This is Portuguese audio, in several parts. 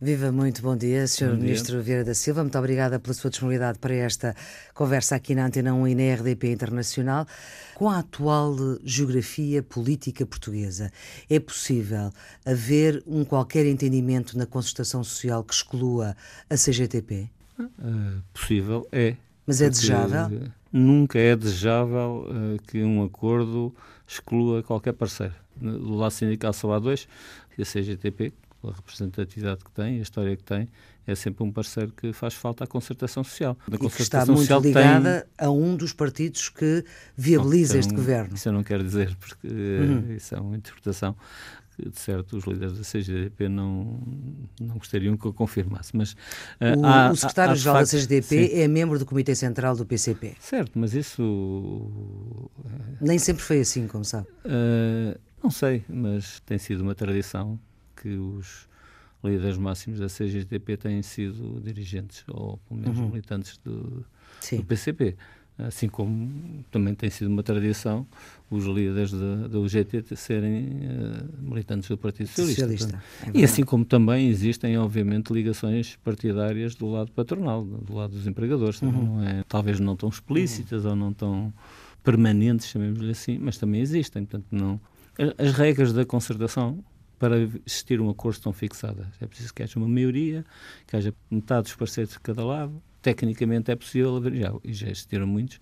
Viva, muito bom dia, Sr. Ministro Vieira da Silva. Muito obrigada pela sua disponibilidade para esta conversa aqui na Antena 1 e na RDP Internacional. Com a atual geografia política portuguesa, é possível haver um qualquer entendimento na concertação social que exclua a CGTP? Uh, ah, possível é. Mas é desejável? Nunca é desejável uh, que um acordo exclua qualquer parceiro. Do lado sindical só há dois, a CGTP, pela representatividade que tem, a história que tem, é sempre um parceiro que faz falta à concertação social. A e que está muito ligada tem... a um dos partidos que viabiliza Bom, este não, governo. Isso eu não quero dizer, porque uhum. isso é uma interpretação que, de certo, os líderes da CGDP não, não gostariam que eu confirmasse. Mas, uh, o, o secretário-geral da CGDP sim. é membro do Comitê Central do PCP. Certo, mas isso... Uh, Nem sempre foi assim, como sabe. Uh, não sei, mas tem sido uma tradição que os líderes máximos da CGTP têm sido dirigentes, ou pelo menos uhum. militantes do, do, PCP. Assim como também tem sido uma tradição os líderes da, da UGT serem uh, militantes do Partido Socialista. Socialista. É e assim como também existem, obviamente, ligações partidárias do lado patronal, do lado dos empregadores. Uhum. Não é, talvez não tão explícitas uhum. ou não tão permanentes, chamemos-lhe assim, mas também existem. Portanto, não, as regras da concertação para existir um acordo tão fixadas. É preciso que haja uma maioria, que haja metade dos parceiros de cada lado. Tecnicamente é possível haver, já, e já existiram muitos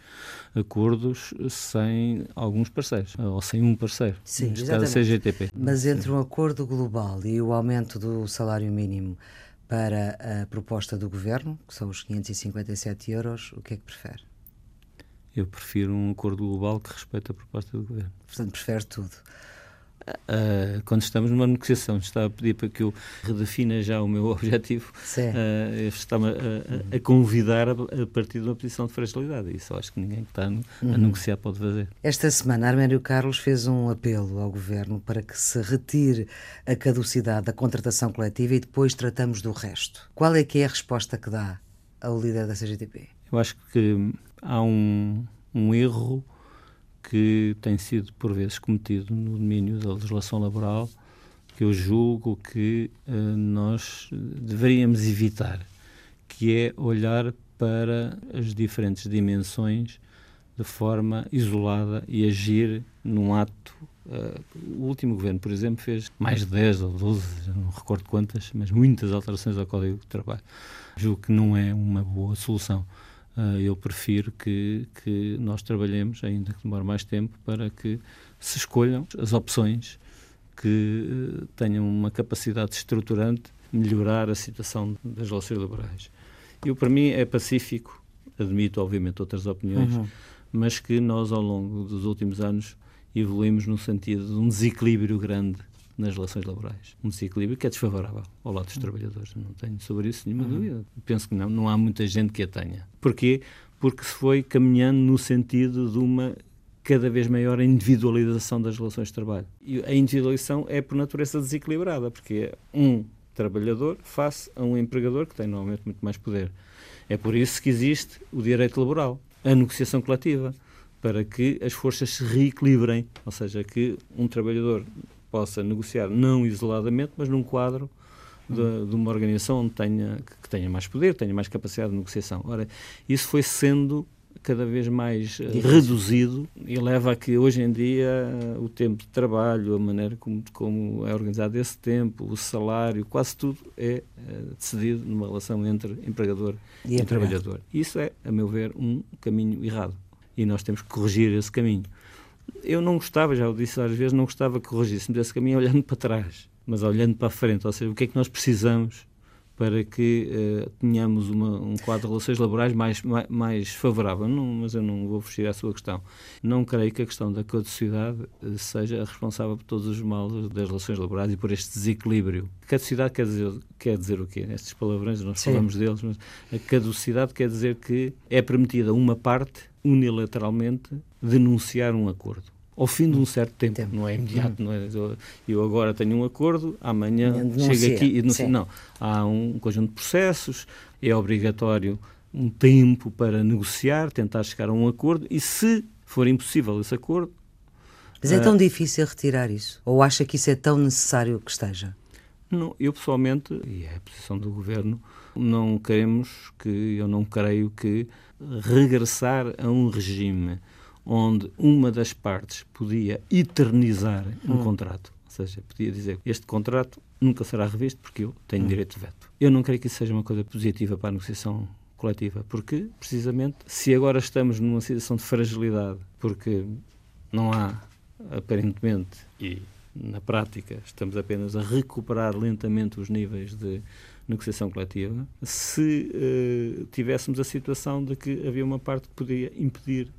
acordos sem alguns parceiros, ou sem um parceiro, Sim, exatamente. CGTP. Mas entre um acordo global e o aumento do salário mínimo para a proposta do governo, que são os 557 euros, o que é que prefere? Eu prefiro um acordo global que respeite a proposta do governo. Portanto, prefere tudo. Uh, quando estamos numa negociação, está a pedir para que eu redefina já o meu objetivo, uh, está-me a, a, convidar a, a, partir de uma posição de fragilidade. Isso acho que ninguém que está a, uhum. negociar pode fazer. Esta semana, Arménio Carlos fez um apelo ao Governo para que se retire a caducidade da contratação coletiva e depois tratamos do resto. Qual é que é a resposta que dá ao líder da CGTP? Eu acho que há um, um erro que tem sido por vezes cometido no domínio da legislação laboral, que eu julgo que uh, nós deveríamos evitar, que é olhar para as diferentes dimensões de forma isolada e agir num ato. Uh, o último governo, por exemplo, fez mais de 10 ou 12, não recordo quantas, mas muitas alterações ao Código de Trabalho. Julgo que não é uma boa solução. Uh, eu prefiro que, que nós trabalhemos, ainda que demore mais tempo, para que se escolham as opções que uh, tenham uma capacidade estruturante de melhorar a situação das relações laborais. Eu, para mim, é pacífico, admito, obviamente, outras opiniões, uhum. mas que nós, ao longo dos últimos anos, evoluímos no sentido de um desequilíbrio grande nas relações laborais. Um desequilíbrio que é desfavorável ao lado dos trabalhadores. Não tenho sobre isso nenhuma uhum. dúvida. Penso que não, não há muita gente que a tenha. Porquê? Porque se foi caminhando no sentido de uma cada vez maior individualização das relações de trabalho. E a individualização é por natureza desequilibrada, porque é um trabalhador face a um empregador que tem normalmente muito mais poder. É por isso que existe o direito laboral, a negociação coletiva, para que as forças se reequilibrem, ou seja, que um trabalhador possa negociar não isoladamente, mas num quadro de, de, uma organização onde tenha, que tenha mais poder, tenha mais capacidade de negociação. Ora, isso foi sendo cada vez mais uh, reduzido e leva a que hoje em dia uh, o tempo de trabalho, a maneira como, como é organizado esse tempo, o salário, quase tudo é uh, decidido numa relação entre empregador e, e trabalhador. Isso é, a meu ver, um caminho errado e nós temos que corrigir esse caminho. Eu não gostava, já o disse várias vezes, não gostava que corrigíssemos esse caminho olhando para trás, mas olhando para a frente, ou seja, o que é que nós precisamos para que uh, tenhamos uma, um quadro de relações laborais mais, mais, mais, favorável. Não, mas eu não vou fugir à sua questão. Não creio que a questão da caducidade uh, seja responsável por todos os males das relações laborais e por este desequilíbrio. Caducidade quer dizer, quer dizer o quê? Estes palavrões, nós Sim. falamos deles, mas a caducidade quer dizer que é permitida uma parte unilateralmente denunciar um acordo. Ao fim de um certo tempo, tempo. não é imediato, não é? Eu agora tenho um acordo, amanhã chego aqui e denuncio. Não, há um conjunto de processos, é obrigatório um tempo para negociar, tentar chegar a um acordo e se for impossível esse acordo. Mas é tão uh, difícil retirar isso? Ou acha que isso é tão necessário que esteja? Não, eu pessoalmente, e é a posição do governo, não queremos que, eu não creio que regressar a um regime onde uma das partes podia eternizar um hum. contrato, ou seja, podia dizer este contrato nunca será revisto porque eu tenho hum. direito de veto. Eu não creio que isso seja uma coisa positiva para a negociação coletiva, porque, precisamente, se agora estamos numa situação de fragilidade, porque não há, aparentemente, e na prática estamos apenas a recuperar lentamente os níveis de negociação coletiva, se uh, tivéssemos a situação de que havia uma parte que podia impedir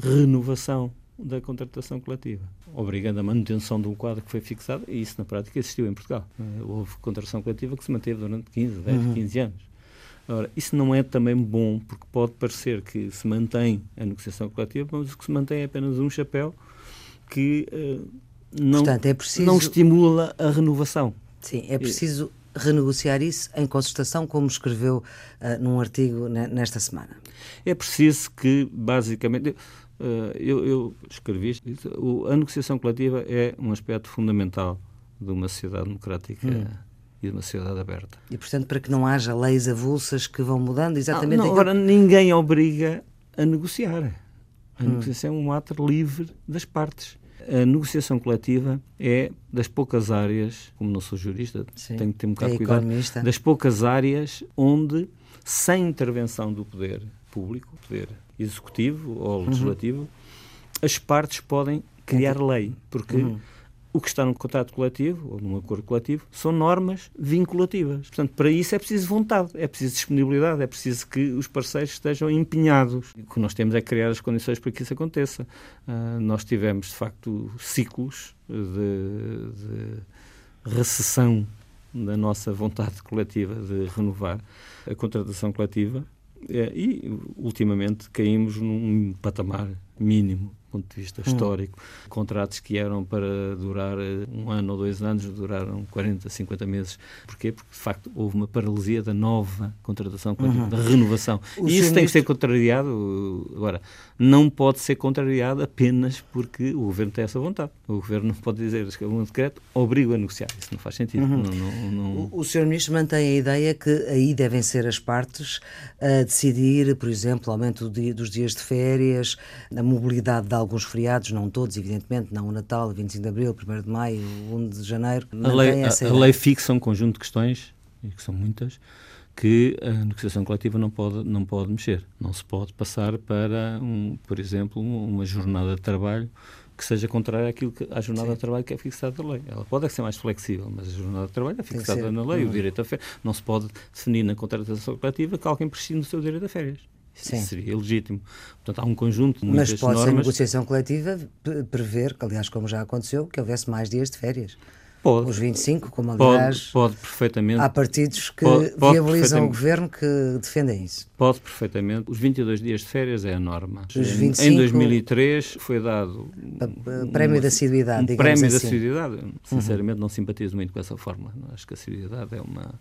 renovação da contratação coletiva, obrigando a manutenção de um quadro que foi fixado, e isso na prática existiu em Portugal. Uh, houve contratação coletiva que se manteve durante 15, 10, uhum. 15 anos. Ora, isso não é também bom, porque pode parecer que se mantém a negociação coletiva, mas o que se mantém é apenas um chapéu que uh, não, Portanto, é preciso... não estimula a renovação. Sim, é preciso e... renegociar isso em concertação, como escreveu uh, num artigo nesta semana. É preciso que, basicamente, uh, eu, eu, escrevi isto, a negociação coletiva é um aspecto fundamental de uma sociedade democrática. Hum e de uma sociedade aberta. E, portanto, para que não haja leis avulsas que vão mudando exatamente... Não, não agora, ninguém obriga a negociar. A hum. negociação é um ato livre das partes. A negociação coletiva é das poucas áreas, como não sou jurista, Sim. tenho que ter um bocado de é cuidado, das poucas áreas onde, sem intervenção do poder público, poder executivo ou uhum. legislativo, uhum. as partes podem criar lei, porque uhum o que está num contrato coletivo ou num acordo coletivo são normas vinculativas. Portanto, para isso é preciso vontade, é preciso disponibilidade, é preciso que os parceiros estejam empenhados. O que nós temos é criar as condições para que isso aconteça. Uh, nós tivemos, de facto, ciclos de, de recessão da nossa vontade coletiva de renovar a contratação coletiva eh, e, ultimamente, caímos num patamar mínimo ponto de vista hum. histórico. Hum. Contratos que eram para durar eh, um ano ou dois anos duraram 40, 50 meses. Porquê? Porque, de facto, houve uma paralisia da nova contratação, uhum. da renovação. O e isso tem que ser contrariado. Agora, não pode ser contrariado apenas porque o Governo tem essa vontade. O Governo não pode dizer que um decreto obriga a negociar. Isso não faz sentido. Uhum. Não, não, não... O, o Sr. Ministro mantém a ideia que aí devem ser as partes a decidir, por exemplo, o aumento dos dias de férias, a mobilidade de alguns feriados, não todos, evidentemente, não o Natal, 25 de Abril, 1 de Maio, 1 de Janeiro. A lei, a, a lei fixa um conjunto de questões, e que são muitas, que a negociação coletiva não pode, não pode mexer. Não se pode passar para, um, por exemplo, uma jornada de trabalho que seja contrária àquilo que, à jornada Sim. de trabalho que é fixada na lei. Ela pode ser mais flexível, mas a jornada de trabalho é fixada na lei. Uhum. O direito a férias. Não se pode definir na contratação coletiva que alguém prescinde do seu direito a férias. Sim. seria legítimo. Portanto, há um conjunto de Mas pode normas... ser negociação coletiva prever, que aliás, como já aconteceu, que houvesse mais dias de férias. Pode. Os 25, como aliás. Pode, pode perfeitamente. Há partidos que pode, pode viabilizam o governo que defendem isso. Pode perfeitamente. Os 22 dias de férias é a norma. Os 25, em 2003 foi dado. Um, prémio da assiduidade, um prémio assim. da assiduidade. Sinceramente, uhum. não simpatizo muito com essa fórmula. Acho que a assiduidade é uma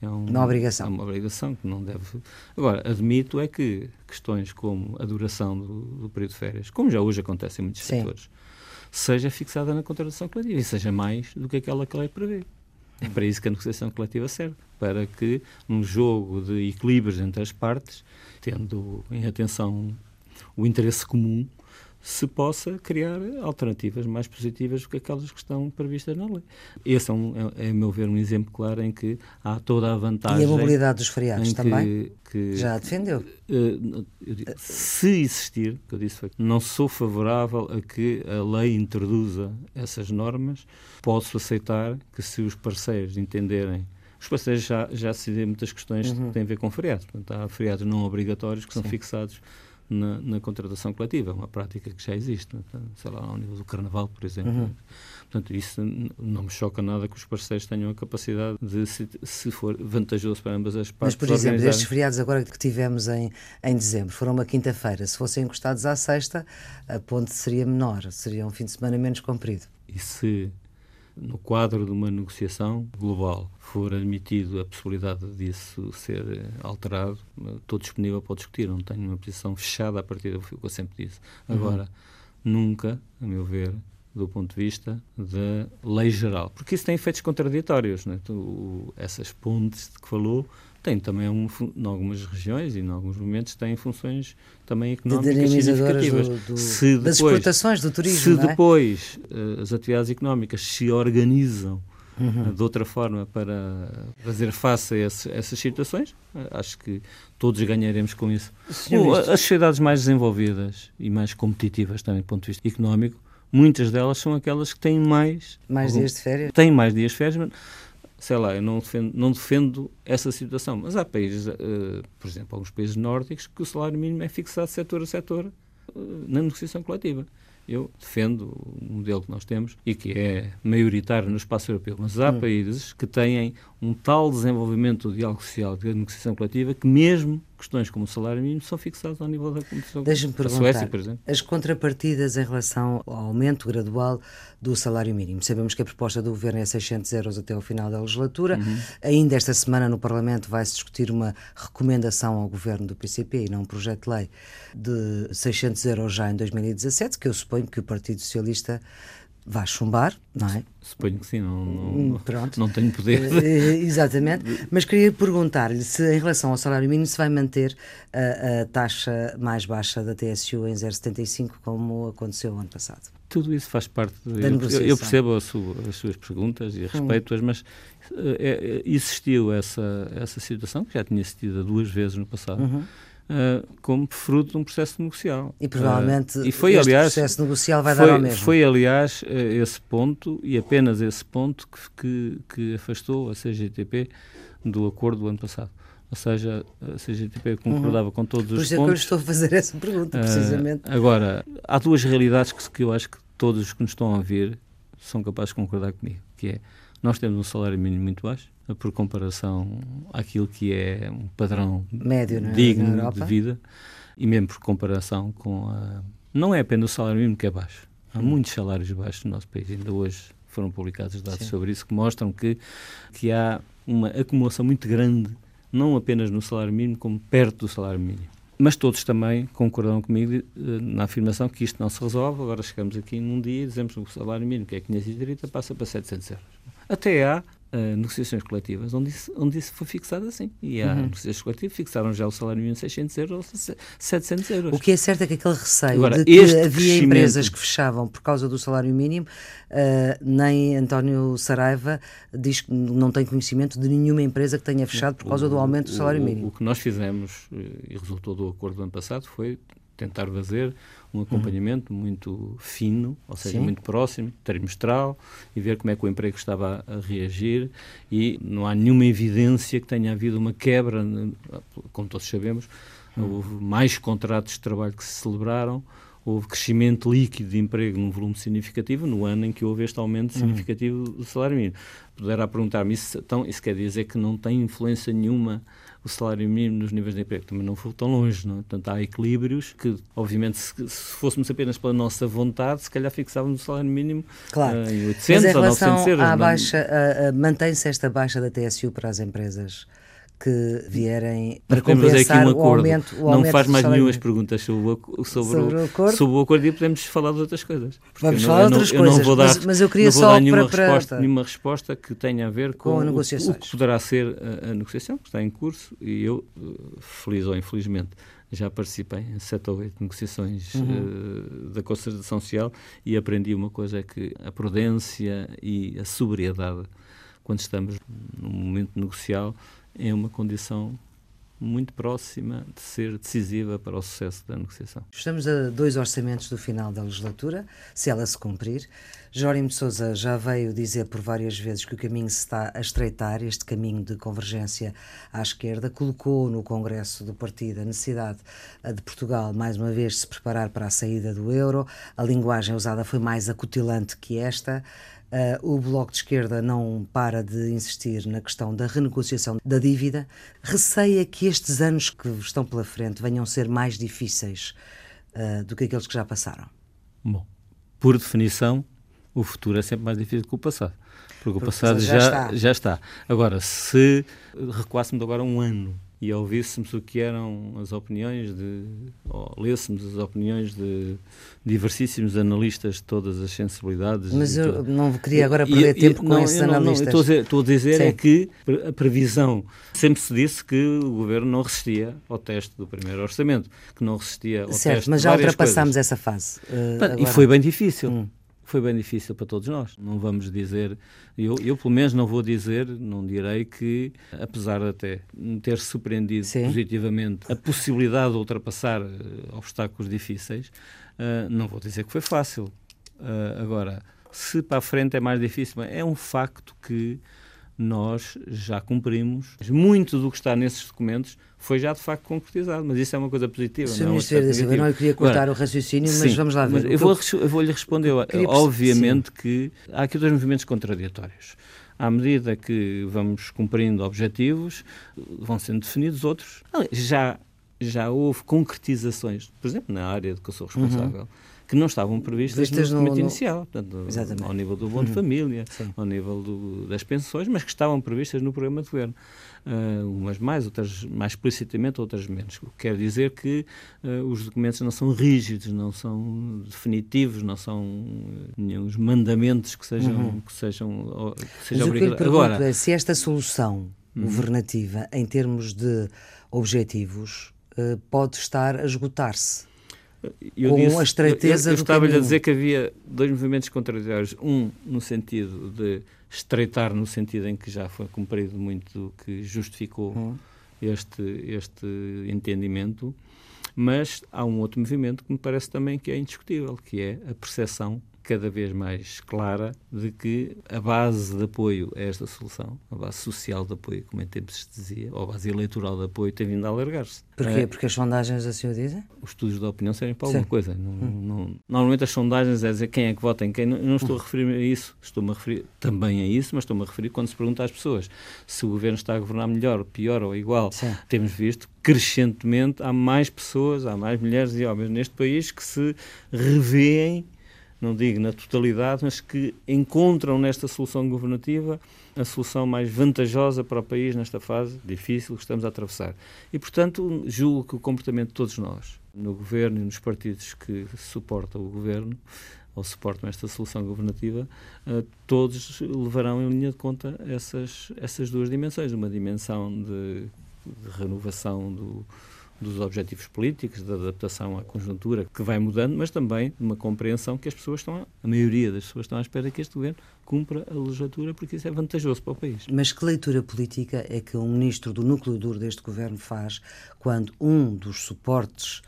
é um, uma obrigação. É uma obrigação que não deve. Agora, admito é que questões como a duração do, do período de férias, como já hoje acontece em muitos Sim. setores, seja fixada na contratação coletiva e seja mais do que aquela que a lei prevê. É para isso que a negociação coletiva serve, para que um jogo de equilíbrios entre as partes, tendo em atenção o interesse comum, se possa criar alternativas mais positivas do que aquelas que estão previstas na lei. Esse é, um, é, é a meu ver, um exemplo claro em que há toda a vantagem. E a mobilidade dos feriados que, também? Que, Já defendeu? Uh, digo, se existir, que eu disse foi, não sou favorável a que a lei introduza essas normas, posso aceitar que se os parceiros entenderem os parceiros já, já decidiram muitas questões uhum. que têm a ver com feriados. Portanto, há feriados não obrigatórios que Sim. são fixados na, na, contratação coletiva, uma prática que já existe, sei lá, ao nível do carnaval, por exemplo. Uhum. Portanto, isso não me choca nada que os parceiros tenham a capacidade de, se, se for vantajoso para ambas as partes. Mas, por exemplo, organizar... estes feriados agora que tivemos em, em dezembro foram uma quinta-feira. Se fossem encostados à sexta, a ponte seria menor, seria um fim de semana menos comprido. E se no quadro de uma negociação global for admitido a possibilidade disso ser eh, alterado, eh, estou disponível para discutir, não tenho uma posição fechada a partir do que eu sempre disse. Uhum. Agora, uhum. nunca, a meu ver, do ponto de vista da lei geral. Porque isso tem efeitos contraditórios. Né? Tu, essas pontes de que falou têm também, um, em algumas regiões e em alguns momentos, têm funções também económicas significativas. Do, do, se depois, das exportações, do turismo, Se é? depois uh, as atividades económicas se organizam uhum. de outra forma para fazer face a esse, essas situações, acho que todos ganharemos com isso. as sociedades mais desenvolvidas e mais competitivas também do ponto de vista económico, muitas delas são aquelas que têm mais... Mais algum, dias de férias? Têm mais dias de férias, mas, sei lá, eu não defendo, não defendo essa situação, mas há países, uh, por exemplo, alguns países nórdicos, que o salário mínimo é fixado setor a setor uh, na negociação coletiva. Eu defendo o modelo que nós temos e que é maioritário no espaço europeu, mas há hum. países que têm um tal desenvolvimento do diálogo social, de negociação coletiva, que mesmo questões como o salário mínimo são fixadas ao nível da Comissão Deixa-me perguntar, Suécia, por exemplo. as contrapartidas em relação ao aumento gradual do salário mínimo. Sabemos que a proposta do Governo é 600 euros até ao final da legislatura. Uhum. Ainda esta semana no Parlamento vai-se discutir uma recomendação ao Governo do PCP e não um projeto de lei de 600 euros já em 2017, que eu suponho que o Partido Socialista vai chumbar, não é? Suponho que sim, não, não, Pronto. não tenho poder. Uh, exatamente, mas queria perguntar-lhe se em relação ao salário mínimo se vai manter a, a taxa mais baixa da TSU em 0,75 como aconteceu ano passado. Tudo isso faz parte. Da eu, eu percebo sua, as suas perguntas e hum. respeito-as, mas uh, é, existiu essa, essa situação, que já tinha existido duas vezes no passado. Uhum uh, como fruto de um processo negocial. E provavelmente uh, e foi, este aliás, processo negocial vai foi, dar ao mesmo. Foi, aliás, uh, esse ponto, e apenas esse ponto, que, que, que, afastou a CGTP do acordo do ano passado. Ou seja, a CGTP concordava uhum. com todos os pontos. Por isso é que eu estou a fazer essa pergunta, precisamente. agora, há duas realidades que, que eu acho que todos os que nos estão a ouvir são capazes de concordar comigo, que é, nós temos um salário mínimo muito baixo, por comparação àquilo que é um padrão médio é? digno de vida e mesmo por comparação com a. Não é apenas o salário mínimo que é baixo. Há hum. muitos salários baixos no nosso país. Ainda hoje foram publicados dados Sim. sobre isso que mostram que, que há uma acumulação muito grande, não apenas no salário mínimo, como perto do salário mínimo. Mas todos também concordam comigo eh, na afirmação que isto não se resolve. Agora chegamos aqui num dia e dizemos que o salário mínimo, que é 530, passa para 700 euros. Até há uh, negociações coletivas onde isso, onde isso foi fixado assim. E há uhum. negociações coletivas fixaram já o salário mínimo 600 euros ou 700 euros. O que é certo é que aquele receio Agora, de que havia empresas que fechavam por causa do salário mínimo, uh, nem António Saraiva diz que não tem conhecimento de nenhuma empresa que tenha fechado por causa o, do aumento do salário mínimo. O, o que nós fizemos eh, e resultou do acordo do ano passado foi tentar fazer um acompanhamento uhum. muito fino, ou seja, Sim. muito próximo, trimestral, e ver como é que o emprego estava a reagir e não há nenhuma evidência que tenha havido uma quebra, como todos sabemos, uhum. houve mais contratos de trabalho que se celebraram, houve crescimento líquido de emprego num volume significativo no ano em que houve este aumento uhum. significativo do salário mínimo. Poderá perguntar-me, isso, então, isso quer dizer que não tem influência nenhuma o salário mínimo nos níveis de emprego também não foi tão longe, não é? Portanto, há equilíbrios que, obviamente, se, se, fôssemos apenas pela nossa vontade, se calhar fixávamos o salário mínimo claro. uh, em 800 Mas em ou 900 euros. À baixa, uh, uh, mantém-se esta baixa da TSU para as empresas? Que vierem para compensar um o aumento. O não faz mais nenhumas perguntas sobre o, sobre, sobre, o acordo. sobre o acordo e podemos falar de outras coisas. Vamos não, falar de outras não, coisas, eu não vou dar, mas, mas eu queria só nenhuma, para, resposta, nenhuma resposta que tenha a ver com, com o, o, que poderá ser a, a, negociação, que está em curso, e eu, eh, feliz ou infelizmente, já participei em sete ou oito negociações uhum. uh, da concertação social e aprendi uma coisa, é que a prudência e a sobriedade, quando estamos num momento negocial, é uma condição muito próxima de ser decisiva para o sucesso da negociação. Estamos a dois orçamentos do final da legislatura, se ela se cumprir. Jórim Sousa já veio dizer por várias vezes que o caminho se está a estreitar, este caminho de convergência à esquerda, colocou no Congresso do Partido a necessidade de Portugal, mais uma vez, se preparar para a saída do euro. A linguagem usada foi mais acutilante que esta. Uh, o Bloco de Esquerda não para de insistir na questão da renegociação da dívida. Receia que estes anos que estão pela frente venham ser mais difíceis uh, do que aqueles que já passaram? Bom, por definição, o futuro é sempre mais difícil que o passado. Porque, porque o passado já, já, está. já está. Agora, se recuássemos agora um ano e ouvíssemos o que eram as opiniões de, ou lêssemos as opiniões de diversíssimos analistas de todas as sensibilidades. Mas eu não queria agora perder e, tempo e, com não, esses não, analistas. Não, estou a, estou a dizer é que a previsão, sempre se disse que o governo não resistia ao teste do primeiro orçamento, que não resistia ao certo, teste mas já ultrapassámos essa fase. Uh, e foi bem difícil. Hum foi bem difícil para todos nós. Não vamos dizer, eu, eu pelo menos não vou dizer, não direi que, apesar de até me ter surpreendido Sim. positivamente a possibilidade de ultrapassar uh, obstáculos difíceis, uh, não vou dizer que foi fácil. Uh, agora, se para a frente é mais difícil, é um facto que nós já cumprimos. Muito do que está nesses documentos foi já de facto concretizado, mas isso é uma coisa positiva. Sr. Ministro da Silva, não eu queria cortar Agora, o raciocínio, mas sim, vamos lá ver. Eu, vou, eu vou lhe responder, obviamente sim. que há aqui dois movimentos contraditórios. À medida que vamos cumprindo objetivos, vão sendo definidos outros. Já, já houve concretizações, por exemplo, na área de que eu sou responsável. Uhum que não estavam previstas Vistas no documento no, inicial, portanto, ao nível do bom de uhum. família, Sim. ao nível do, das pensões, mas que estavam previstas no programa de governo. Uh, umas mais, outras mais explicitamente, outras menos. O que quer dizer que uh, os documentos não são rígidos, não são definitivos, não são nenhum mandamentos que sejam, uhum. que sejam, que sejam obrigatórios. Agora, é se esta solução uhum. governativa, em termos de objetivos, pode estar a esgotar-se eu com disse, a estreiteza eu, eu, estava-lhe a dizer que havia dois movimentos contraditórios. Um, no sentido de estreitar, no sentido em que já foi cumprido muito do que justificou hum. este, este entendimento, mas há um outro movimento que me parece também que é indiscutível, que é a percepção cada vez mais clara de que a base de apoio a esta solução, a base social de apoio, como em tempos se dizia, ou a base eleitoral de apoio, tem vindo a alargar-se. Porquê? É, Porque as sondagens assim o dizem? Os estudos da opinião servem para alguma Sim. coisa. Não, hum. não, normalmente as sondagens é dizer quem é que vota em quem. Não, não estou a referir-me a isso. Estou-me a referir também a isso, mas estou-me a referir quando se pergunta às pessoas se o governo está a governar melhor, pior ou igual. Sim. Temos visto crescentemente há mais pessoas, há mais mulheres e homens neste país que se revêem não digo na totalidade, mas que encontram nesta solução governativa a solução mais vantajosa para o país nesta fase difícil que estamos a atravessar. E, portanto, julgo que o comportamento de todos nós, no governo e nos partidos que suportam o governo, ou suportam esta solução governativa, uh, todos levarão em linha de conta essas, essas duas dimensões. Uma dimensão de, de renovação do, dos objetivos políticos, da adaptação à conjuntura que vai mudando, mas também de uma compreensão que as pessoas estão, a maioria das pessoas estão à espera que este governo cumpra a legislatura, porque isso é vantajoso para o país. Mas que leitura política é que um ministro do núcleo duro deste governo faz quando um dos suportes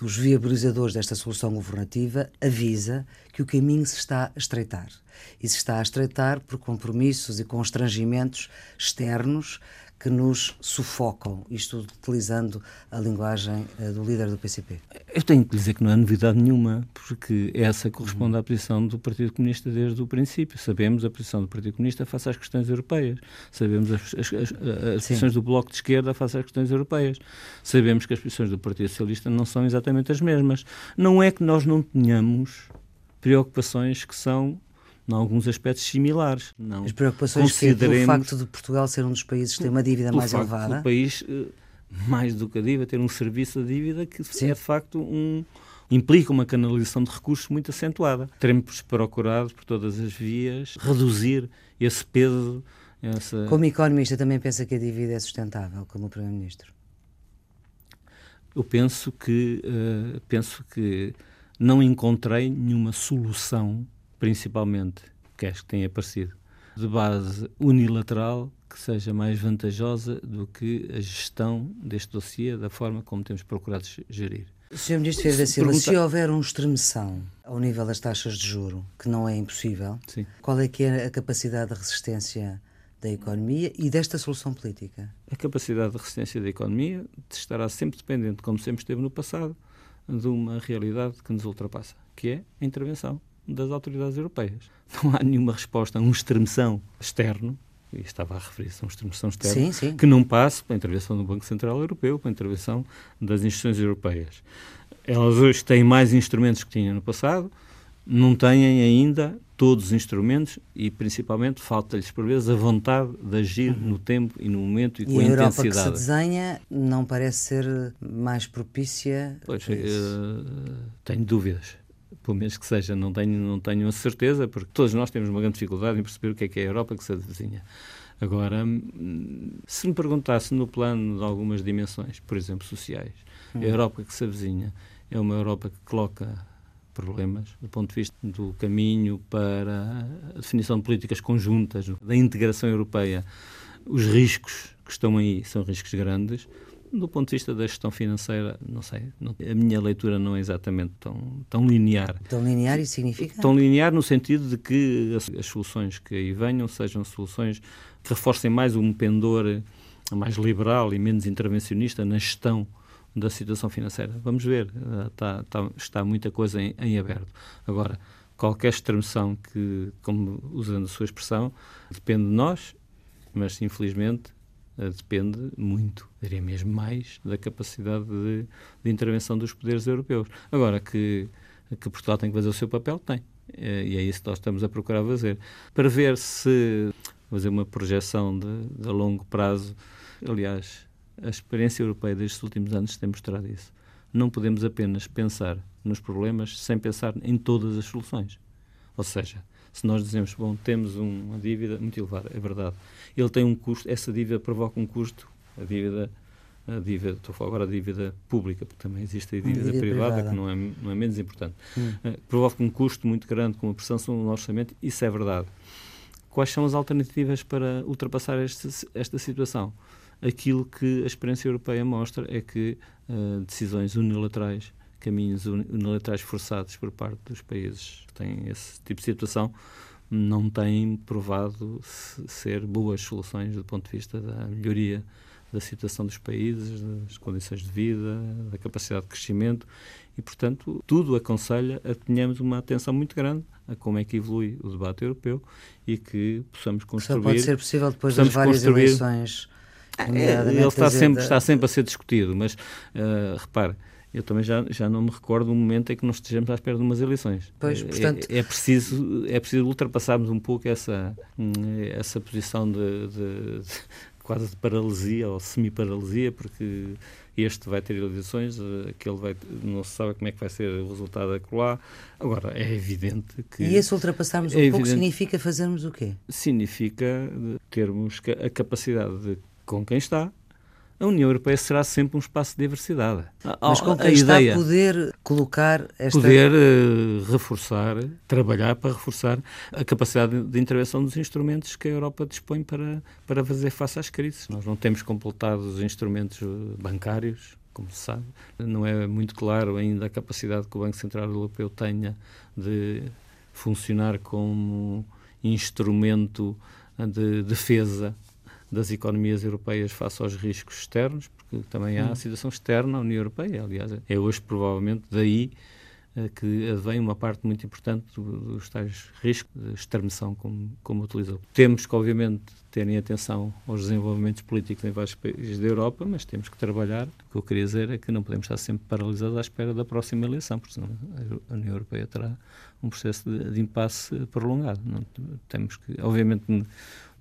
dos viabilizadores desta solução governativa avisa que o caminho se está a estreitar. E se está a estreitar por compromissos e constrangimentos externos que nos sufocam, isto utilizando a linguagem uh, do líder do PCP? Eu tenho que dizer que não há novidade nenhuma, porque essa corresponde à posição do Partido Comunista desde o princípio. Sabemos a posição do Partido Comunista face às questões europeias, sabemos as, as, as, as posições do Bloco de Esquerda face às questões europeias, sabemos que as posições do Partido Socialista não são exatamente as mesmas. Não é que nós não tenhamos preocupações que são em alguns aspectos similares. Não As preocupações consideremos... que é pelo facto de Portugal ser um dos países que tem uma dívida mais elevada. O país, eh, mais do que a dívida, ter um serviço de dívida que Sim. é de facto um implica uma canalização de recursos muito acentuada. Teremos procurado por todas as vias reduzir esse peso. Essa... Como economista também pensa que a dívida é sustentável, como o Primeiro-Ministro? Eu penso que uh, penso que não encontrei nenhuma solução principalmente, que acho que tem aparecido, de base unilateral que seja mais vantajosa do que a gestão deste dossiê da forma como temos procurado gerir. Sr. Ministro Ferreira Silva, pergunta... se houver um estremeção ao nível das taxas de juro, que não é impossível, Sim. qual é que é a capacidade de resistência da economia e desta solução política? A capacidade de resistência da economia estará sempre dependente, como sempre esteve no passado, de uma realidade que nos ultrapassa, que é a intervenção das autoridades europeias. Não há nenhuma resposta a um estremeção externo, e estava a referir-se a um estremeção externo, sim, sim. que não passe pela intervenção do Banco Central Europeu, pela intervenção das instituições europeias. Elas hoje têm mais instrumentos que tinham no passado, não têm ainda todos os instrumentos e, principalmente, falta-lhes, por vezes, a vontade de agir uhum. no tempo e no momento e, e com a, a Europa intensidade. que se desenha não parece ser mais propícia Pois, uh, tenho dúvidas. Pelo menos que seja, não tenho, não tenho a certeza, porque todos nós temos uma grande dificuldade em perceber o que é que é a Europa que se desenha. Agora, hum, se me perguntasse no plano de algumas dimensões, por exemplo, sociais, a hum. Europa que se avizinha é uma Europa que coloca problemas do ponto de vista do caminho para a definição de políticas conjuntas, da integração europeia. Os riscos que estão aí são riscos grandes. Do ponto de vista da gestão financeira, não sei, não, a minha leitura não é exatamente tão, tão linear. Tão linear e significa? Tão linear no sentido de que as, as soluções que aí venham sejam soluções que reforcem mais um pendor mais liberal e menos intervencionista na gestão da situação financeira. Vamos ver, está, está, está muita coisa em, em, aberto. Agora, qualquer extremação que, como usando a sua expressão, depende de nós, mas infelizmente eh, depende muito, diria mesmo mais, da capacidade de, de intervenção dos poderes europeus. Agora, que, que Portugal tem que fazer o seu papel, tem. Eh, e é isso que nós estamos a procurar fazer. Para ver se fazer uma projeção de, de longo prazo. Aliás, a experiência europeia destes últimos anos tem mostrado isso. Não podemos apenas pensar nos problemas sem pensar em todas as soluções. Ou seja, se nós dizemos, bom, temos uma dívida muito elevada, é verdade, ele tem um custo, essa dívida provoca um custo, a dívida, a dívida estou a falar agora da dívida pública, porque também existe a dívida, dívida privada, privada, que não é, não é menos importante, hum. uh, provoca um custo muito grande com a pressão no orçamento, isso é verdade. Quais são as alternativas para ultrapassar este, esta situação? Aquilo que a experiência europeia mostra é que uh, decisões unilaterais, caminhos unilaterais forçados por parte dos países que têm esse tipo de situação, não têm provado ser boas soluções do ponto de vista da melhoria da situação dos países, das condições de vida, da capacidade de crescimento e, portanto, tudo aconselha a que tenhamos uma atenção muito grande a como é que evolui o debate europeu e que possamos construir. Só pode ser possível depois das várias eleições. É, ele está sempre, está sempre a ser discutido, mas uh, repare, eu também já, já não me recordo um momento em que nós estejamos à espera de umas eleições. Pois, portanto... é, é, preciso, é preciso ultrapassarmos um pouco essa, hum, essa posição de, de, de quase de paralisia ou semi-paralisia, porque este vai ter eleições, aquele vai, não se sabe como é que vai ser o resultado a colar. Agora, é evidente que... E esse ultrapassarmos um é pouco significa fazermos o quê? Significa termos a capacidade de, com quem está, a União Europeia será sempre um espaço de diversidade. Mas com quem a está ideia, poder colocar esta... Poder uh, reforçar, trabalhar para reforçar a capacidade de, de intervenção dos instrumentos que a Europa dispõe para, para fazer face às crises. Nós não temos completado os instrumentos eh, bancários, como se sabe. Não é muito claro ainda a capacidade que o Banco Central Europeu tenha de funcionar como instrumento de defesa das economias europeias face aos riscos externos, porque também há a situação externa à União Europeia. Aliás, é hoje provavelmente daí uh, que vem uma parte muito importante dos tais riscos de exterminação, como, como utilizou. Temos que, obviamente, terem atenção aos desenvolvimentos políticos em vários países da Europa, mas temos que trabalhar. O que eu queria dizer é que não podemos estar sempre paralisados à espera da próxima eleição, porque senão a União Europeia terá um processo de, de impasse prolongado. Não, temos que, obviamente,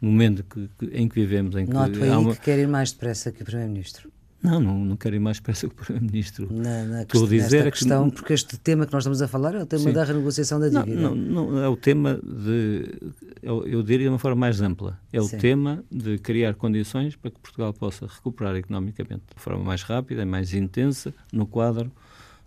no momento que, que, em que vivemos. Em que Noto aí uma... que quer ir mais depressa que o Primeiro-Ministro. Não, não, não quero ir mais depressa que o Primeiro-Ministro. Estou a dizer é questão, que... porque este tema que nós estamos a falar é o tema Sim. da renegociação da dívida. Não, não, não, é o tema de, eu, eu diria de uma forma mais ampla, é o Sim. tema de criar condições para que Portugal possa recuperar economicamente de forma mais rápida e mais intensa no quadro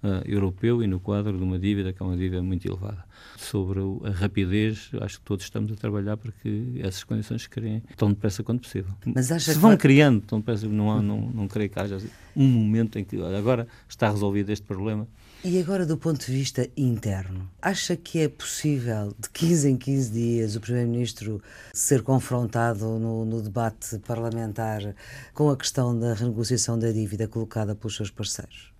uh, europeu e no quadro de uma dívida que é uma dívida muito elevada. Sobre a rapidez, acho que todos estamos a trabalhar para que essas condições se criem tão depressa quanto possível. Mas se vão criando tão depressa, não, há, não, não creio que haja um momento em que olha, agora está resolvido este problema. E agora, do ponto de vista interno, acha que é possível, de 15 em 15 dias, o Primeiro-Ministro ser confrontado no, no, debate parlamentar com a questão da renegociação da dívida colocada pelos seus parceiros?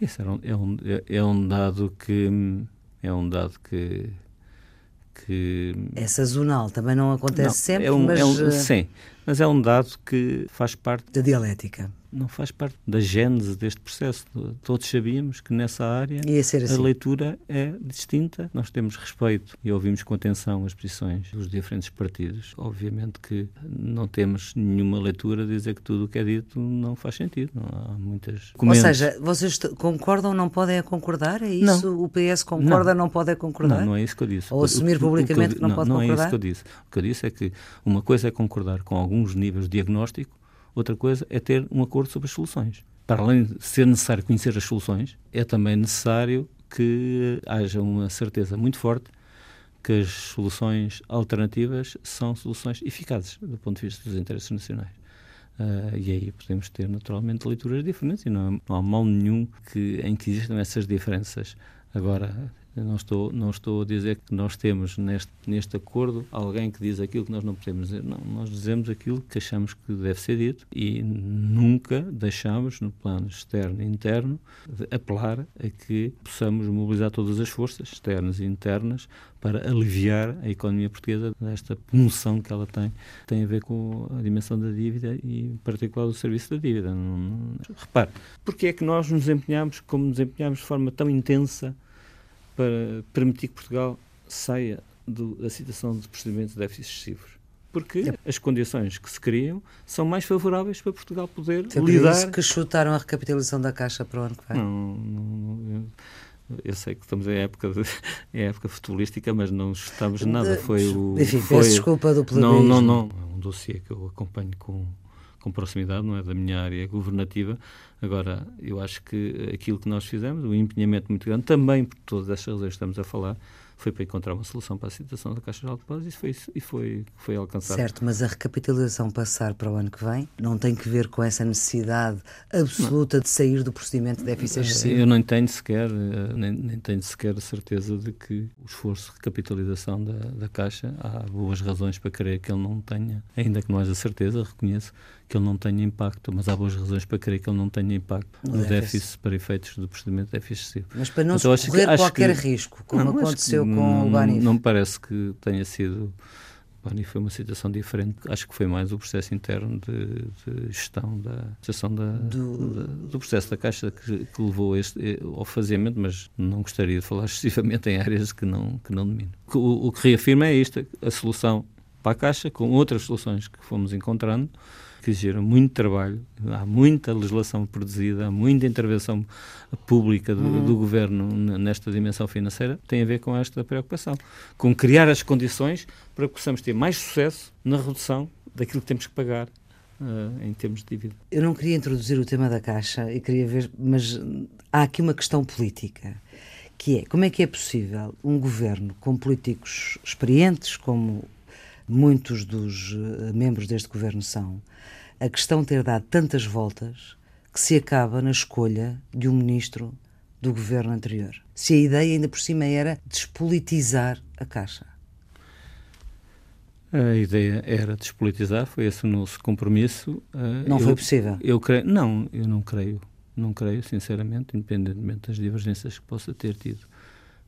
Isso é um, é, é um dado que é um dado que que é sazonal, também não acontece não, sempre, é um, mas... É um, eh, sim, Mas é um dado que faz parte da dialética não faz parte da gênese deste processo. Todos sabíamos que nessa área assim. a leitura é distinta. Nós temos respeito e ouvimos com atenção as posições dos diferentes partidos. Obviamente que não temos nenhuma leitura a dizer que tudo o que é dito não faz sentido. Não há muitas. Ou seja, vocês concordam, não podem concordar? É isso? Não. O PS concorda, não, não pode concordar? Não, não é isso que eu disse. Ou assumir publicamente que, que não, não pode não concordar? Não é isso que eu disse. O que eu disse é que uma coisa é concordar com alguns níveis de diagnóstico Outra coisa é ter um acordo sobre as soluções. Para além de ser necessário conhecer as soluções, é também necessário que haja uma certeza muito forte que as soluções alternativas são soluções eficazes do ponto de vista dos interesses nacionais. Uh, e aí podemos ter naturalmente leituras diferentes e não, não há mal nenhum que, em que existam essas diferenças. Agora, eu não estou, não estou a dizer que nós temos neste, neste acordo alguém que diz aquilo que nós não podemos dizer. Não, nós dizemos aquilo que achamos que deve ser dito e nunca deixamos, no plano externo e interno, apelar a que possamos mobilizar todas as forças, externas e internas, para aliviar a economia portuguesa desta punção que ela tem. Tem a ver com a dimensão da dívida e, em particular, do serviço da dívida. Repare, porque é que nós nos empenhamos como nos empenhamos de forma tão intensa para permitir que Portugal saia do, da situação de procedimento de déficit excessivos. Porque as condições que se criam são mais favoráveis para Portugal poder Foi lidar... isso que chutaram a recapitalização da Caixa para o ano que vem? Não, não eu, eu, sei que estamos em época, de, em época futebolística, mas não chutamos nada. Foi o... Enfim, foi, desculpa do plebeísmo. Não, não, não. É um dossiê que eu acompanho com, com proximidade, não é da minha área governativa, Agora, eu acho que aquilo que nós fizemos, o empenhamento muito grande, também por todas estas razões que estamos a falar, foi para encontrar uma solução para a situação da Caixa de Depósitos e foi, e foi, foi alcançado. Certo, mas a recapitalização passar para o ano que vem não tem que ver com essa necessidade absoluta não. de sair do procedimento de déficit excessivo? Eu não tenho sequer, eh, nem, nem tenho sequer a certeza de que o esforço de recapitalização da, da Caixa, há boas razões para crer que ele não tenha, ainda que não haja certeza, reconheço, que ele não tenha impacto, mas há boas razões para crer que ele não tenha impacto no, déficit. para efeitos do procedimento déficit excessivo. Mas para não então, correr que, qualquer que, risco, como não, aconteceu com não, o Banif. Não me parece que tenha sido. O Banif foi uma situação diferente. Acho que foi mais o processo interno de, de gestão da gestão da, do... do processo da Caixa que, que levou este, eh, ao faziamento, mas não gostaria de falar excessivamente em áreas que não, que não domino. O, o que reafirma é isto: a solução para a Caixa, com outras soluções que fomos encontrando que exigiram muito trabalho, há muita legislação produzida, há muita intervenção pública do, uhum. do governo nesta dimensão financeira, tem a ver com esta preocupação, com criar as condições para que possamos ter mais sucesso na redução daquilo que temos que pagar Uh, em termos de dívida. Eu não queria introduzir o tema da Caixa e queria ver, mas há aqui uma questão política, que é como é que é possível um governo com políticos experientes, como muitos dos uh, membros deste governo são, a questão ter dado tantas voltas que se acaba na escolha de um ministro do governo anterior. Se a ideia ainda por cima era despolitizar a Caixa. A ideia era despolitizar, foi esse o nosso compromisso. Eh, não eu, foi possível? Eu creio, não, eu não creio. Não creio, sinceramente, independentemente das divergências que possa ter tido.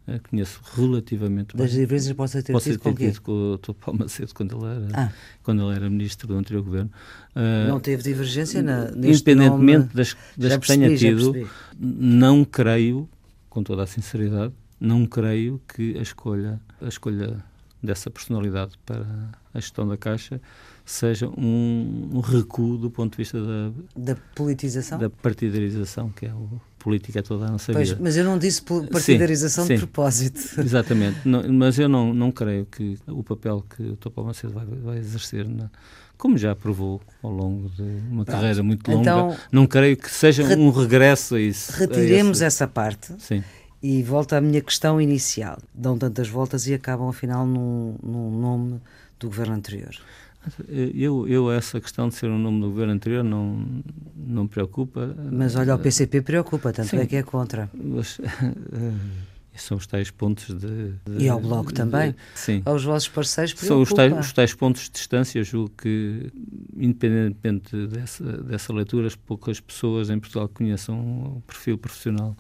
Uh, conheço relativamente das bem. Das divergências possa ter tido com tido com o Dr. Paulo Macedo quando ele era, ah. quando ele era ministro do anterior governo. Uh, não teve divergência na, Independentemente nome... das, das que tenha tido, não creio, com toda a sinceridade, não creio que a escolha, a escolha dessa personalidade para a gestão da Caixa seja um, um recuo do ponto de vista da, da politização? Da partidarização, que é o política toda a nossa pois, vida. Mas eu não disse partidarização sim, de sim, propósito. Exatamente, não, mas eu não, não creio que o papel que o Topo Macedo vai, vai exercer, na, como já provou ao longo de uma Pronto. carreira muito longa, então, não creio que seja um regresso a isso. Retiremos a essa parte. Sim. E volta à minha questão inicial. Dão tantas voltas e acabam, afinal, num, num nome do governo anterior. Eu, eu, essa questão de ser um nome do governo anterior não, não me preocupa. Mas olha, o PCP preocupa, tanto Sim, é que é contra. Mas, são os tais pontos de, de, E ao Bloco também? De, sim. Aos vossos parceiros preocupa. São os tais, os tais pontos de distância, julgo que, independentemente dessa, dessa leitura, as poucas pessoas em Portugal conheçam o perfil profissional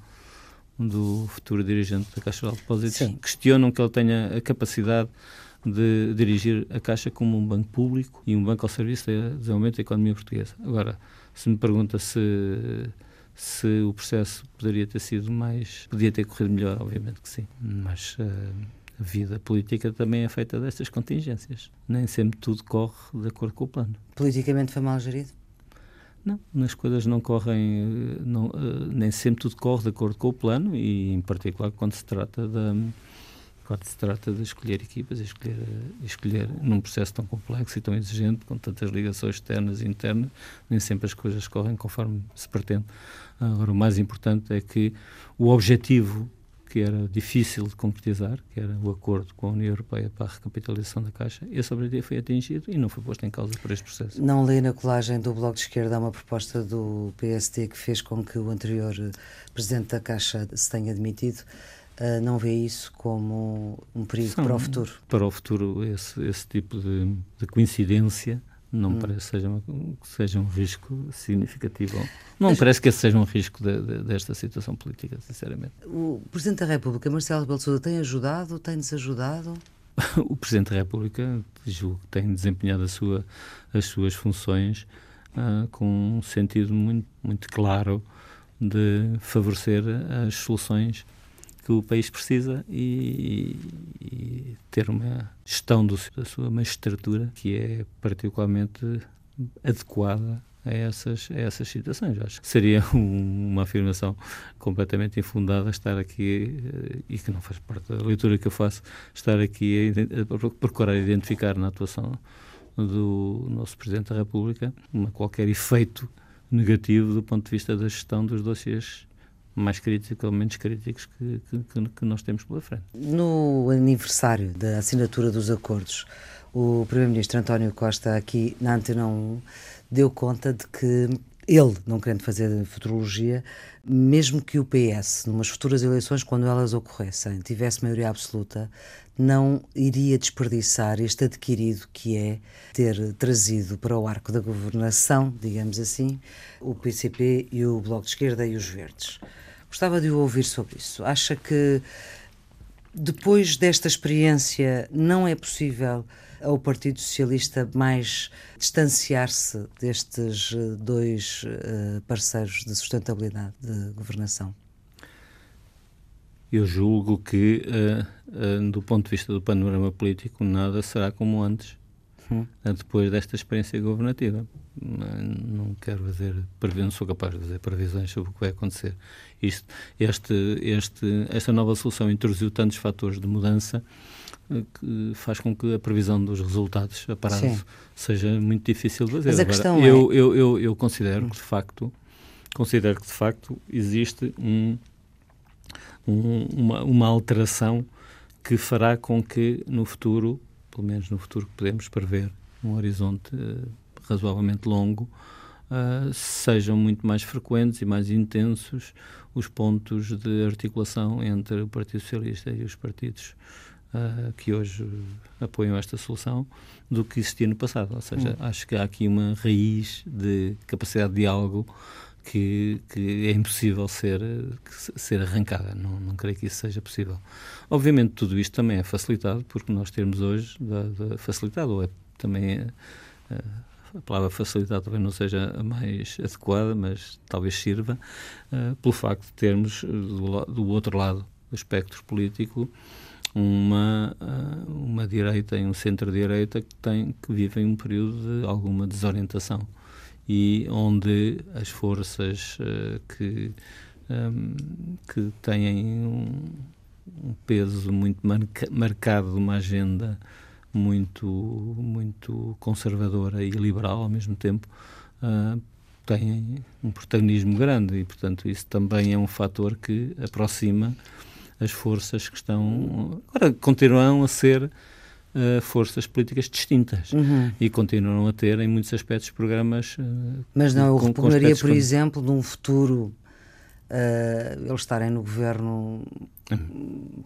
do futuro dirigente da Caixa de Depósitos questionam que ele tenha a capacidade de dirigir a Caixa como um banco público e um banco ao serviço do desenvolvimento da economia portuguesa. Agora, se me pergunta se se o processo poderia ter sido mais, podia ter corrido melhor, obviamente que sim, mas uh, a vida política também é feita destas contingências. Nem sempre tudo corre de acordo com o plano. Politicamente foi mal gerido? Não, as coisas não correm, eh, não, uh, nem sempre tudo corre de acordo com o plano e, em particular, quando se trata da quando se trata de escolher equipas escolher, escolher num processo tão complexo e tão exigente, com tantas ligações externas e internas, nem sempre as coisas correm conforme se pretende. Agora, o mais importante é que o objetivo que era difícil de concretizar, que era o acordo com a União Europeia para a recapitalização da Caixa, esse objetivo foi atingido e não foi posto em causa por este processo. Não li na colagem do Bloco de Esquerda uma proposta do PST que fez com que o anterior Presidente da Caixa se tenha demitido. Uh, não vê isso como um perigo São, para o futuro? Para o futuro, esse, esse tipo de, de coincidência não hum. parece que seja, uma, que seja um risco significativo. Não Mas, parece que esse seja um risco de, de, desta situação política, sinceramente. O Presidente da República, Marcelo Rebelo de Sousa, tem ajudado, tem desajudado? o Presidente da República, julgo que tem desempenhado sua, as suas funções uh, com um sentido muito, muito claro de favorecer as soluções que o país precisa e, e ter uma gestão do, da sua magistratura que é particularmente adequada a essas, a essas situações. Acho que seria um, uma afirmação completamente infundada estar aqui, eh, e que não faz parte da leitura que eu faço, estar aqui a, a procurar identificar na atuação do nosso Presidente da República uma, qualquer efeito negativo do ponto de vista da gestão dos dossiers mais críticos ou menos críticos que, que, que, nós temos pela frente. No aniversário da assinatura dos acordos, o Primeiro-Ministro António Costa, aqui na Antena 1, deu conta de que ele, não querendo fazer futurologia, mesmo que o PS, numas futuras eleições, quando elas ocorressem, tivesse maioria absoluta, não iria desperdiçar este adquirido que é ter trazido para o arco da governação, digamos assim, o PCP e o Bloco de Esquerda e os Verdes. Gostava de ouvir sobre isso. Acha que depois desta experiência não é possível ao Partido Socialista mais distanciar-se destes eh, dois uh, parceiros de sustentabilidade de governação? Eu julgo que, uh, uh, do ponto de vista do panorama político, nada será como antes, hum. depois desta experiência governativa não quero fazer, não sou capaz de fazer previsões sobre o que vai acontecer. Isto, este, este, esta nova solução introduziu tantos fatores de mudança eh, que faz com que a previsão dos resultados a prazo Sim. seja muito difícil de fazer. Mas a Agora, questão eu, é... eu, eu, eu considero que de facto considero que de facto existe um, um, uma, uma alteração que fará com que no futuro, pelo menos no futuro que podemos prever, um horizonte uh, razoavelmente longo, uh, sejam muito mais frequentes e mais intensos os pontos de articulação entre o Partido Socialista e os partidos uh, que hoje apoiam esta solução do que existia no passado. Ou seja, hum. acho que há aqui uma raiz de capacidade de diálogo que, que, é impossível ser, ser arrancada. Não, não creio que isso seja possível. Obviamente, tudo isto também é facilitado porque nós temos hoje, da, da facilitado, ou é também é, a palavra facilidade talvez não seja a mais adequada, mas talvez sirva, uh, pelo facto de termos do, do, outro lado do espectro político uma, uh, uma direita e um centro-direita que, que vivem um período de alguma desorientação e onde as forças uh, que, um, que têm um, peso muito marca, marcado de uma agenda muito, muito conservadora e liberal ao mesmo tempo, uh, têm um protagonismo grande e, portanto, isso também é um fator que aproxima as forças que estão. Agora, continuam a ser uh, forças políticas distintas uhum. e continuam a ter, em muitos aspectos, programas. Uh, Mas não, eu repugnaria, por exemplo, de um futuro uh, eles estarem no governo,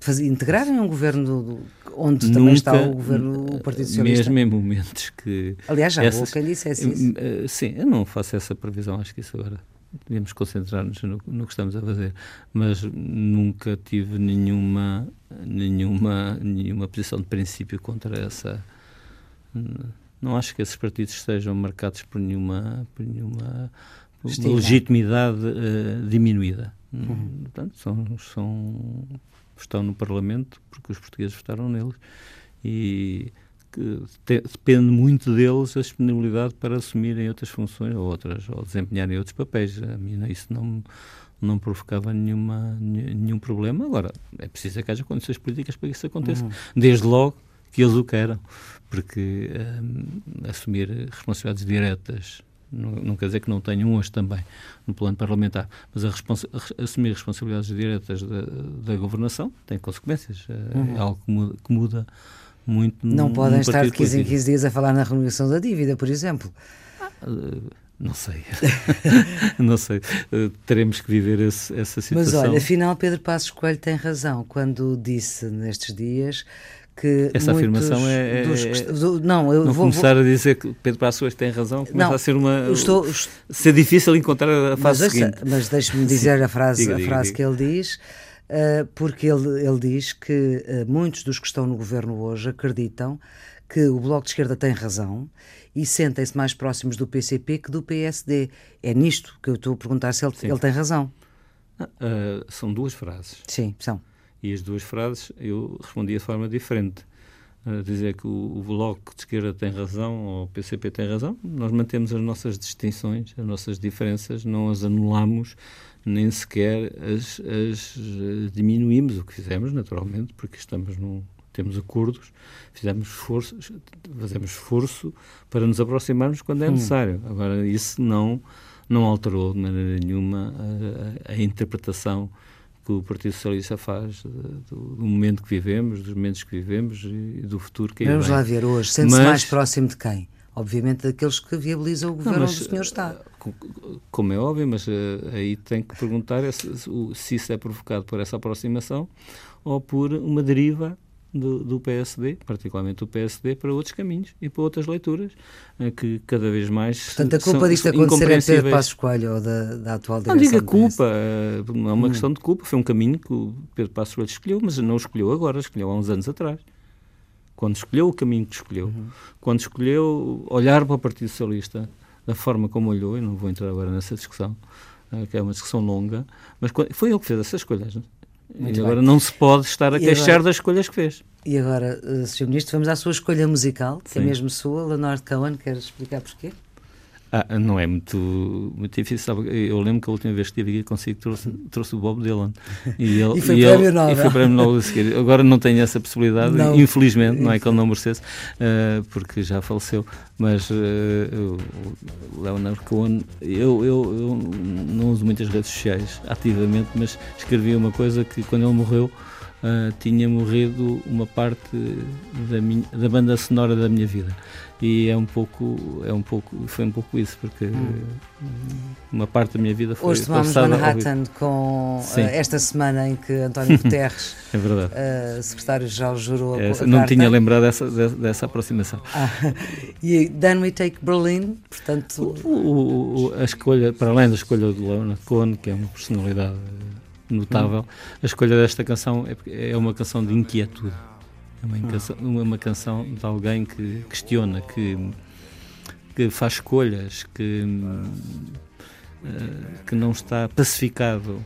faz, integrarem um governo do, onde Nunca, também está o governo do Partido Socialista. Mesmo em momentos que. Aliás, já essas, quem disse é. Uh, sim, eu não faço essa previsão, acho que isso agora devíamos concentrar-nos no, no, que estamos a fazer, mas nunca tive nenhuma, nenhuma, nenhuma posição de princípio contra essa. Não acho que esses partidos estejam marcados por nenhuma, por nenhuma legitimidade uh, diminuída. Uhum. Portanto, são, são, estão no Parlamento porque os portugueses votaram neles e te, depende muito deles a disponibilidade para assumirem outras funções ou outras ou desempenharem outros papéis. A mim isso não não provocava nenhuma, nenhum problema. Agora, é preciso que haja condições políticas para que isso aconteça. Uhum. Desde logo que eles o queiram, porque um, assumir responsabilidades diretas não, não, quer dizer que não tenham hoje também no plano parlamentar, mas a responsa assumir responsabilidades diretas da, da governação tem consequências. É uhum. É algo que muda, que muda muito. Não podem estar de 15 em 15 dias a falar na renovação da dívida, por exemplo. Ah, não sei. não sei. Uh, teremos que viver esse, essa situação. Mas olha, afinal, Pedro Passos Coelho tem razão quando disse nestes dias que essa afirmação é, dos, é, do, não eu não vou, começar vou... a dizer que Pedro Passos tem razão começa não, a ser uma estou, ser difícil encontrar a fase mas, seguinte mas deixe-me dizer a frase diga, a frase diga. que ele diz porque ele ele diz que uh, muitos dos que estão no governo hoje acreditam que o Bloco de Esquerda tem razão e sentem-se mais próximos do PCP que do PSD é nisto que eu estou a perguntar se ele, ele tem razão. Uh, são duas frases. Sim são. E as duas frases eu respondi de forma diferente. Uh, dizer que o, o, Bloco de Esquerda tem razão ou o PCP tem razão, nós mantemos as nossas distinções, as nossas diferenças, não as anulamos, nem sequer as, as diminuímos, o que fizemos, naturalmente, porque estamos num, temos acordos, fizemos esforço, fazemos esforço para nos aproximarmos quando é hum. necessário. Hum. Agora, isso não, não alterou de maneira nenhuma a, a, a interpretação que o Partido Socialista faz do, do, momento que vivemos, dos momentos que vivemos e do futuro que aí Vamos lá ver hoje. Sente-se mais próximo de quem? Obviamente daqueles que viabilizam o governo não, mas, onde o senhor está. Eh, como é óbvio, mas uh, aí tem que perguntar se, se isso é provocado por essa aproximação ou por uma deriva do, do, PSD, particularmente do PSD, para outros caminhos e para outras leituras eh, que cada vez mais Portanto, a culpa são, disto acontecer é Pedro Passos Coelho ou da, da atual direção? Não diga culpa, eh, não é uma hum. questão de culpa, foi um caminho que o Pedro Passos Coelho escolheu, mas não o escolheu agora, escolheu há uns anos atrás. Quando escolheu o caminho que escolheu, uhum. quando escolheu olhar para o Partido Socialista da forma como olhou, e não vou entrar agora nessa discussão, eh, que é uma discussão longa, mas foi ele que fez essas escolhas. Muito e agora bem. não se pode estar a e queixar agora, das escolhas que fez. E agora, uh, Sr. Ministro, vamos à sua escolha musical, que é Sim. é mesmo sua, Leonard Cohen, quer explicar porquê? Ah, não é muito, muito difícil. Sabe? Eu lembro que a última vez que estive aqui consigo trouxe, trouxe o Bob Dylan. E, ele, e foi para prémio Nobel. E foi prémio Nobel a seguir. Agora não tenho essa possibilidade, não. infelizmente, não é que ele não merecesse, uh, porque já faleceu. Mas uh, o Leonard Cohen, eu, eu, eu não uso muitas redes sociais ativamente, mas escrevi uma coisa que quando ele morreu uh, tinha morrido uma parte da, minha, da banda sonora da minha vida e é um pouco é um pouco foi um pouco isso porque hum. uma parte da minha vida foi hoje tomámos Manhattan com uh, esta semana em que António Guterres é verdade uh, secretário-geral jurou é, não carta. tinha lembrado dessa, dessa aproximação ah, e Then We Take Berlin portanto o, o, a escolha para além da escolha do Leonard Cohen que é uma personalidade notável. Hum. A escolha desta canção é, é uma canção de inquietude. É uma, canção, uma canção de alguém que questiona, que, que faz escolhas, que, uh, que não está pacificado,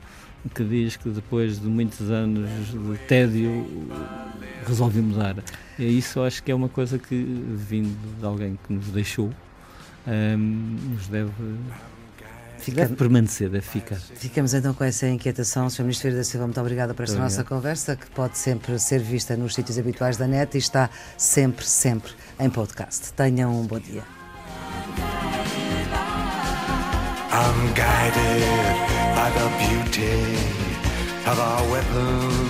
que diz que depois de muitos anos de tédio resolve mudar. E isso acho que é uma coisa que, vindo de alguém que nos deixou, um, ehm, nos deve Fica... Deve permanecer, deve ficar. Ficamos então com essa inquietação. Sr. Ministro da Silva, muito obrigada por esta muito nossa obrigado. conversa, que pode sempre ser vista nos sítios habituais da net e está sempre, sempre em podcast. Tenham um bom dia. I'm guided by the beauty of our weapons.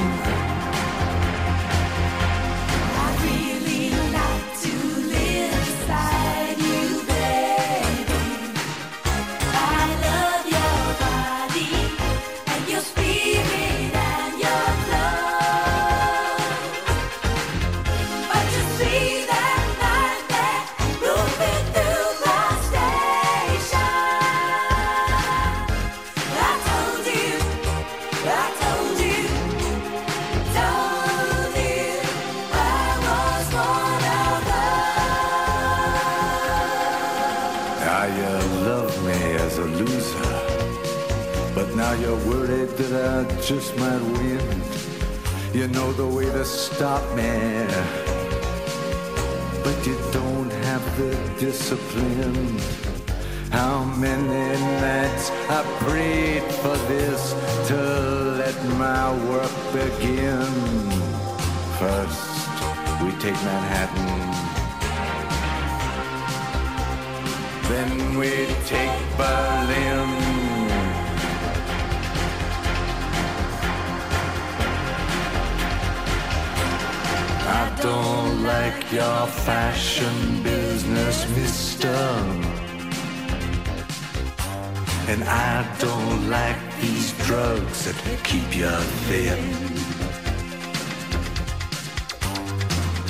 And I don't like these drugs that keep you thin.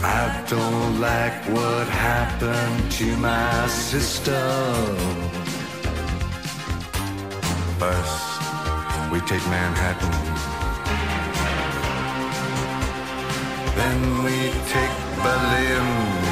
I don't like what happened to my sister. First, we take Manhattan. Then we take Berlin.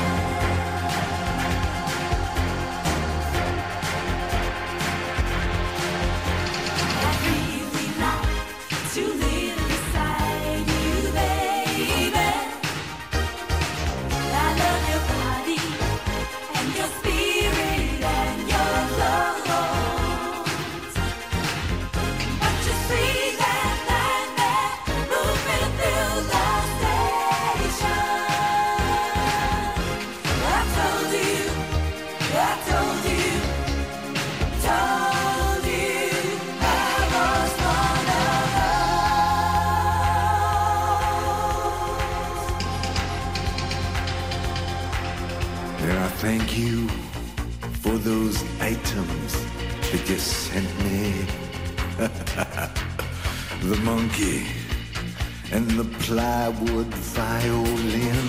plywood violin.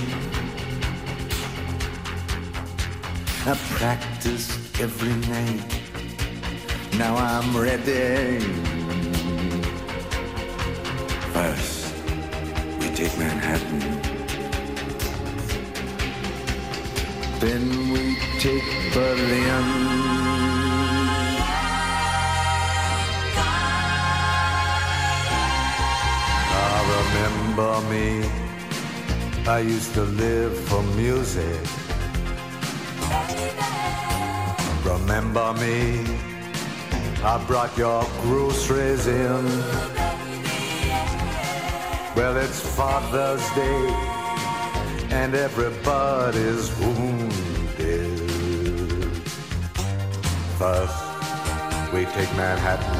I practice every night. Now I'm ready. First, we take Manhattan. Then we take Berlin. I used to live for music. Remember me? I brought your groceries in. Well, it's Father's Day, and everybody's wounded. First, we take Manhattan.